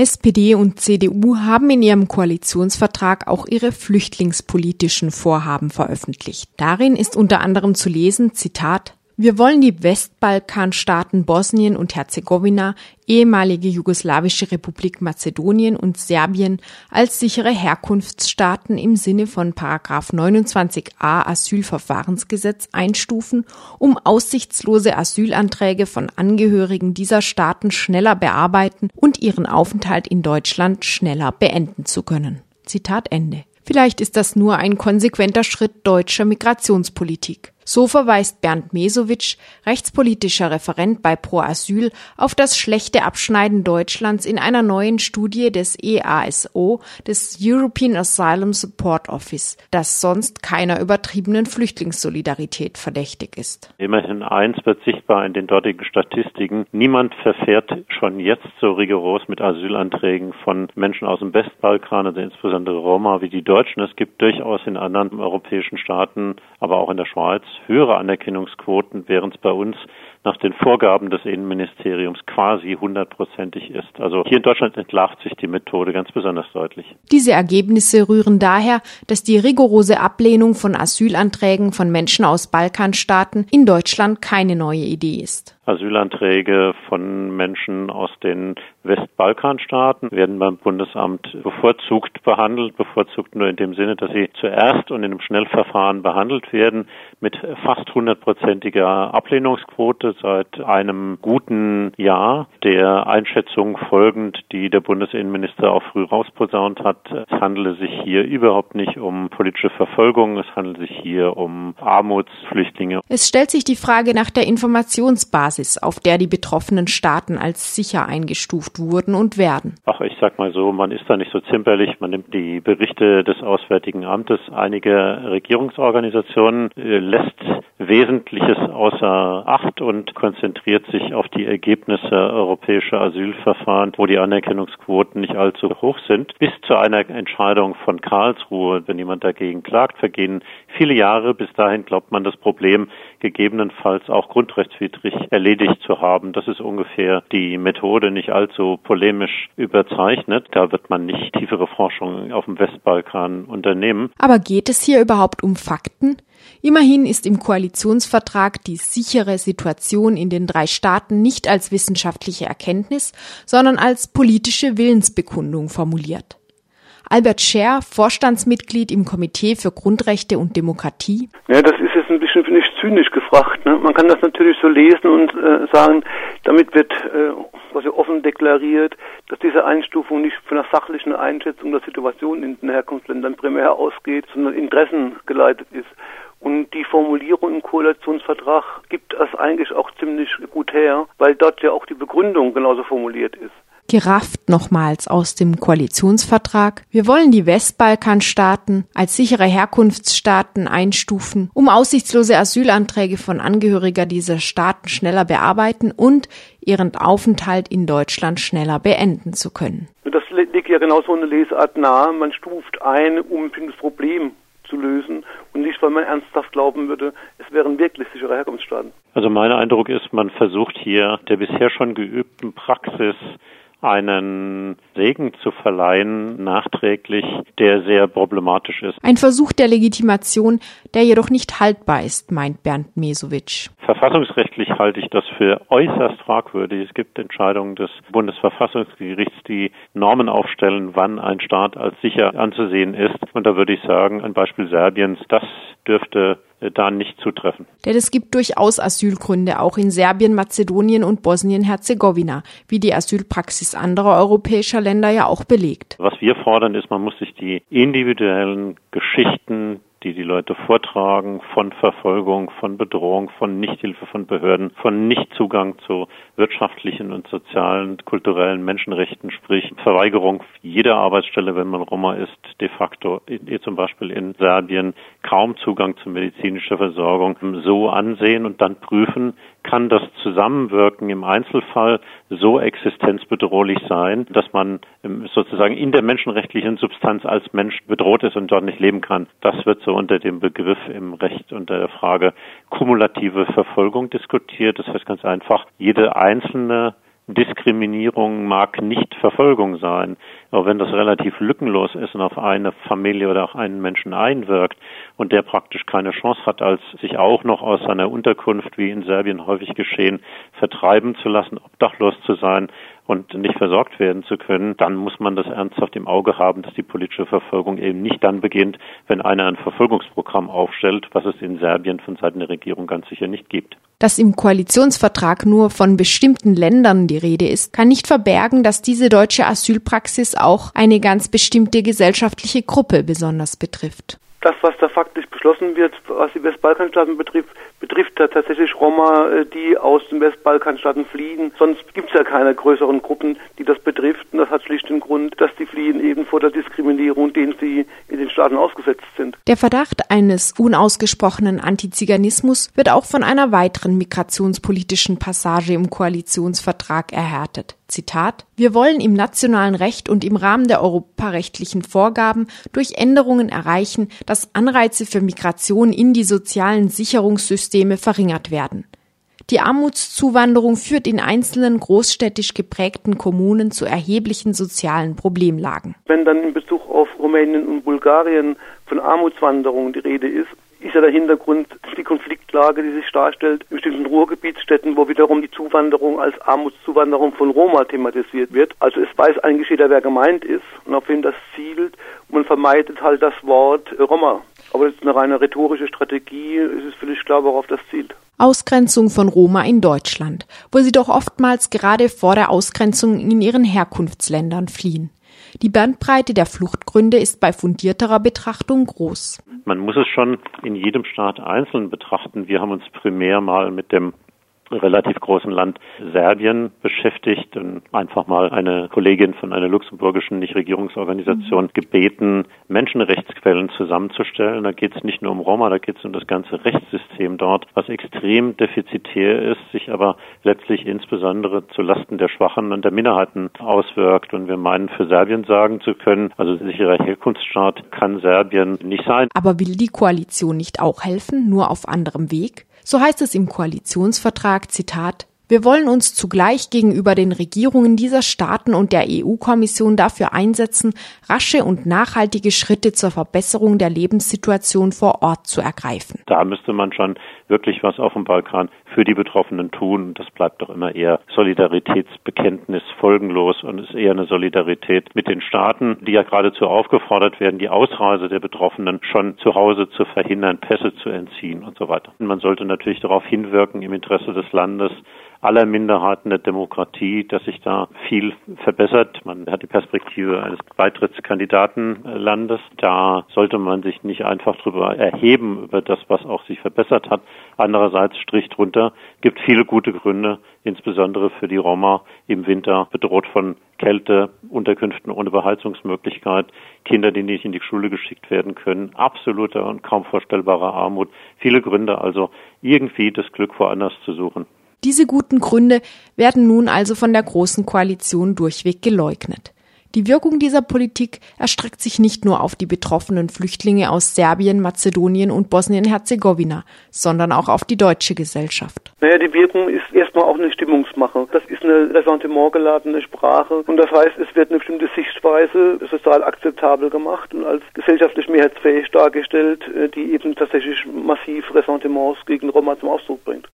SPD und CDU haben in ihrem Koalitionsvertrag auch ihre flüchtlingspolitischen Vorhaben veröffentlicht. Darin ist unter anderem zu lesen, Zitat, wir wollen die Westbalkanstaaten Bosnien und Herzegowina, ehemalige jugoslawische Republik Mazedonien und Serbien als sichere Herkunftsstaaten im Sinne von Paragraph 29a Asylverfahrensgesetz einstufen, um aussichtslose Asylanträge von Angehörigen dieser Staaten schneller bearbeiten und ihren Aufenthalt in Deutschland schneller beenden zu können. Zitat Ende. Vielleicht ist das nur ein konsequenter Schritt deutscher Migrationspolitik. So verweist Bernd Mesowitsch, rechtspolitischer Referent bei Pro Asyl, auf das schlechte Abschneiden Deutschlands in einer neuen Studie des EASO, des European Asylum Support Office, das sonst keiner übertriebenen Flüchtlingssolidarität verdächtig ist. Immerhin eins wird sichtbar in den dortigen Statistiken. Niemand verfährt schon jetzt so rigoros mit Asylanträgen von Menschen aus dem Westbalkan, also insbesondere Roma, wie die Deutschen. Es gibt durchaus in anderen europäischen Staaten, aber auch in der Schweiz höhere Anerkennungsquoten, während es bei uns nach den Vorgaben des Innenministeriums quasi hundertprozentig ist. Also hier in Deutschland entlarvt sich die Methode ganz besonders deutlich. Diese Ergebnisse rühren daher, dass die rigorose Ablehnung von Asylanträgen von Menschen aus Balkanstaaten in Deutschland keine neue Idee ist. Asylanträge von Menschen aus den Westbalkanstaaten werden beim Bundesamt bevorzugt behandelt, bevorzugt nur in dem Sinne, dass sie zuerst und in einem Schnellverfahren behandelt werden mit fast hundertprozentiger Ablehnungsquote seit einem guten Jahr, der Einschätzung folgend, die der Bundesinnenminister auch früh rausposaunt hat. Es handele sich hier überhaupt nicht um politische Verfolgung, es handelt sich hier um Armutsflüchtlinge. Es stellt sich die Frage nach der Informationsbasis, auf der die betroffenen Staaten als sicher eingestuft wurden und werden. Ach, ich sag mal so, man ist da nicht so zimperlich, man nimmt die Berichte des Auswärtigen Amtes einiger Regierungsorganisationen, äh, lässt Wesentliches außer Acht und konzentriert sich auf die Ergebnisse europäischer Asylverfahren, wo die Anerkennungsquoten nicht allzu hoch sind. Bis zu einer Entscheidung von Karlsruhe, wenn jemand dagegen klagt, vergehen viele Jahre. Bis dahin glaubt man das Problem gegebenenfalls auch grundrechtswidrig erledigt zu haben. Das ist ungefähr die Methode, nicht allzu polemisch überzeichnet. Da wird man nicht tiefere Forschung auf dem Westbalkan unternehmen. Aber geht es hier überhaupt um Fakten? Immerhin ist im Koalitionsvertrag die sichere Situation in den drei Staaten nicht als wissenschaftliche Erkenntnis, sondern als politische Willensbekundung formuliert. Albert Scher, Vorstandsmitglied im Komitee für Grundrechte und Demokratie. Ja, das ist jetzt ein bisschen, finde ich, zynisch gefragt. Ne? Man kann das natürlich so lesen und äh, sagen, damit wird äh, quasi offen deklariert, dass diese Einstufung nicht von einer sachlichen Einschätzung der Situation in den Herkunftsländern primär ausgeht, sondern interessengeleitet ist. Und die Formulierung im Koalitionsvertrag gibt das eigentlich auch ziemlich gut her, weil dort ja auch die Begründung genauso formuliert ist. Gerafft nochmals aus dem Koalitionsvertrag. Wir wollen die Westbalkanstaaten als sichere Herkunftsstaaten einstufen, um aussichtslose Asylanträge von Angehöriger dieser Staaten schneller bearbeiten und ihren Aufenthalt in Deutschland schneller beenden zu können. Das liegt ja genau so eine Lesart nahe. Man stuft ein, um das Problem zu lösen und nicht, weil man ernsthaft glauben würde, es wären wirklich sichere Herkunftsstaaten. Also mein Eindruck ist, man versucht hier der bisher schon geübten Praxis einen Segen zu verleihen, nachträglich, der sehr problematisch ist. Ein Versuch der Legitimation, der jedoch nicht haltbar ist, meint Bernd Mesowitsch. Verfassungsrechtlich halte ich das für äußerst fragwürdig. Es gibt Entscheidungen des Bundesverfassungsgerichts, die Normen aufstellen, wann ein Staat als sicher anzusehen ist. Und da würde ich sagen, ein Beispiel Serbiens, das dürfte äh, da nicht zutreffen. Denn es gibt durchaus Asylgründe, auch in Serbien, Mazedonien und Bosnien-Herzegowina, wie die Asylpraxis anderer europäischer Länder ja auch belegt. Was wir fordern ist, man muss sich die individuellen Geschichten die die Leute vortragen von Verfolgung, von Bedrohung, von Nichthilfe von Behörden, von Nichtzugang zu wirtschaftlichen und sozialen, kulturellen Menschenrechten, sprich Verweigerung jeder Arbeitsstelle, wenn man Roma ist, de facto, zum Beispiel in Serbien, kaum Zugang zu medizinischer Versorgung, so ansehen und dann prüfen, kann das Zusammenwirken im Einzelfall so existenzbedrohlich sein, dass man ähm, sozusagen in der menschenrechtlichen Substanz als Mensch bedroht ist und dort nicht leben kann. Das wird so unter dem Begriff im Recht unter der Frage kumulative Verfolgung diskutiert. Das heißt ganz einfach, jede einzelne Diskriminierung mag nicht Verfolgung sein. Aber wenn das relativ lückenlos ist und auf eine Familie oder auch einen Menschen einwirkt und der praktisch keine Chance hat, als sich auch noch aus seiner Unterkunft, wie in Serbien häufig geschehen, vertreiben zu lassen, obdachlos zu sein und nicht versorgt werden zu können, dann muss man das ernsthaft im Auge haben, dass die politische Verfolgung eben nicht dann beginnt, wenn einer ein Verfolgungsprogramm aufstellt, was es in Serbien von Seiten der Regierung ganz sicher nicht gibt. Dass im Koalitionsvertrag nur von bestimmten Ländern die Rede ist, kann nicht verbergen, dass diese deutsche Asylpraxis auch eine ganz bestimmte gesellschaftliche Gruppe besonders betrifft das, was da faktisch beschlossen wird, was die Westbalkanstaaten betrifft, betrifft tatsächlich Roma, äh, die aus den Westbalkanstaaten fliehen. Sonst gibt es ja keine größeren Gruppen, die das betrifft. Und das hat schlicht den Grund, dass die fliehen eben vor der Diskriminierung, denen sie in den Staaten ausgesetzt sind. Der Verdacht eines unausgesprochenen Antiziganismus wird auch von einer weiteren migrationspolitischen Passage im Koalitionsvertrag erhärtet. Zitat, wir wollen im nationalen Recht und im Rahmen der europarechtlichen Vorgaben durch Änderungen erreichen, dass Anreize für Migration in die sozialen Sicherungssysteme verringert werden. Die Armutszuwanderung führt in einzelnen großstädtisch geprägten Kommunen zu erheblichen sozialen Problemlagen. Wenn dann in Bezug auf Rumänien und Bulgarien von Armutswanderung die Rede ist, ist ja der Hintergrund die Konfliktlage, die sich darstellt in bestimmten Ruhrgebietsstädten, wo wiederum die Zuwanderung als Armutszuwanderung von Roma thematisiert wird. Also es weiß eigentlich jeder, wer gemeint ist und auf wen das zielt. Man vermeidet halt das Wort Roma. Aber das ist eine reine rhetorische Strategie. Es ist völlig klar, worauf das zielt. Ausgrenzung von Roma in Deutschland, wo sie doch oftmals gerade vor der Ausgrenzung in ihren Herkunftsländern fliehen. Die Bandbreite der Fluchtgründe ist bei fundierterer Betrachtung groß. Man muss es schon in jedem Staat einzeln betrachten. Wir haben uns primär mal mit dem relativ großen Land Serbien beschäftigt und einfach mal eine Kollegin von einer luxemburgischen Nichtregierungsorganisation mhm. gebeten, Menschenrechtsquellen zusammenzustellen. Da geht es nicht nur um Roma, da geht es um das ganze Rechtssystem dort, was extrem defizitär ist, sich aber letztlich insbesondere zu Lasten der Schwachen und der Minderheiten auswirkt. Und wir meinen, für Serbien sagen zu können, also sicherer Herkunftsstaat kann Serbien nicht sein. Aber will die Koalition nicht auch helfen, nur auf anderem Weg? So heißt es im Koalitionsvertrag, Zitat, wir wollen uns zugleich gegenüber den Regierungen dieser Staaten und der EU-Kommission dafür einsetzen, rasche und nachhaltige Schritte zur Verbesserung der Lebenssituation vor Ort zu ergreifen. Da müsste man schon wirklich was auf dem Balkan für die Betroffenen tun. Das bleibt doch immer eher Solidaritätsbekenntnis folgenlos und ist eher eine Solidarität mit den Staaten, die ja geradezu aufgefordert werden, die Ausreise der Betroffenen schon zu Hause zu verhindern, Pässe zu entziehen und so weiter. Man sollte natürlich darauf hinwirken im Interesse des Landes, aller Minderheiten der Demokratie, dass sich da viel verbessert. Man hat die Perspektive eines Beitrittskandidatenlandes. Da sollte man sich nicht einfach drüber erheben über das, was auch sich verbessert hat. Andererseits Strich drunter gibt viele gute Gründe, insbesondere für die Roma im Winter bedroht von Kälte, Unterkünften ohne Beheizungsmöglichkeit, Kinder, die nicht in die Schule geschickt werden können, absolute und kaum vorstellbare Armut. Viele Gründe also, irgendwie das Glück woanders zu suchen. Diese guten Gründe werden nun also von der Großen Koalition durchweg geleugnet. Die Wirkung dieser Politik erstreckt sich nicht nur auf die betroffenen Flüchtlinge aus Serbien, Mazedonien und Bosnien-Herzegowina, sondern auch auf die deutsche Gesellschaft. Naja, die Wirkung ist erstmal auch eine Stimmungsmache. Das ist eine ressentimentgeladene Sprache und das heißt, es wird eine bestimmte Sichtweise sozial akzeptabel gemacht und als gesellschaftlich mehrheitsfähig dargestellt, äh, die eben tatsächlich massiv Ressentiments gegen Roma zum Ausdruck bringt.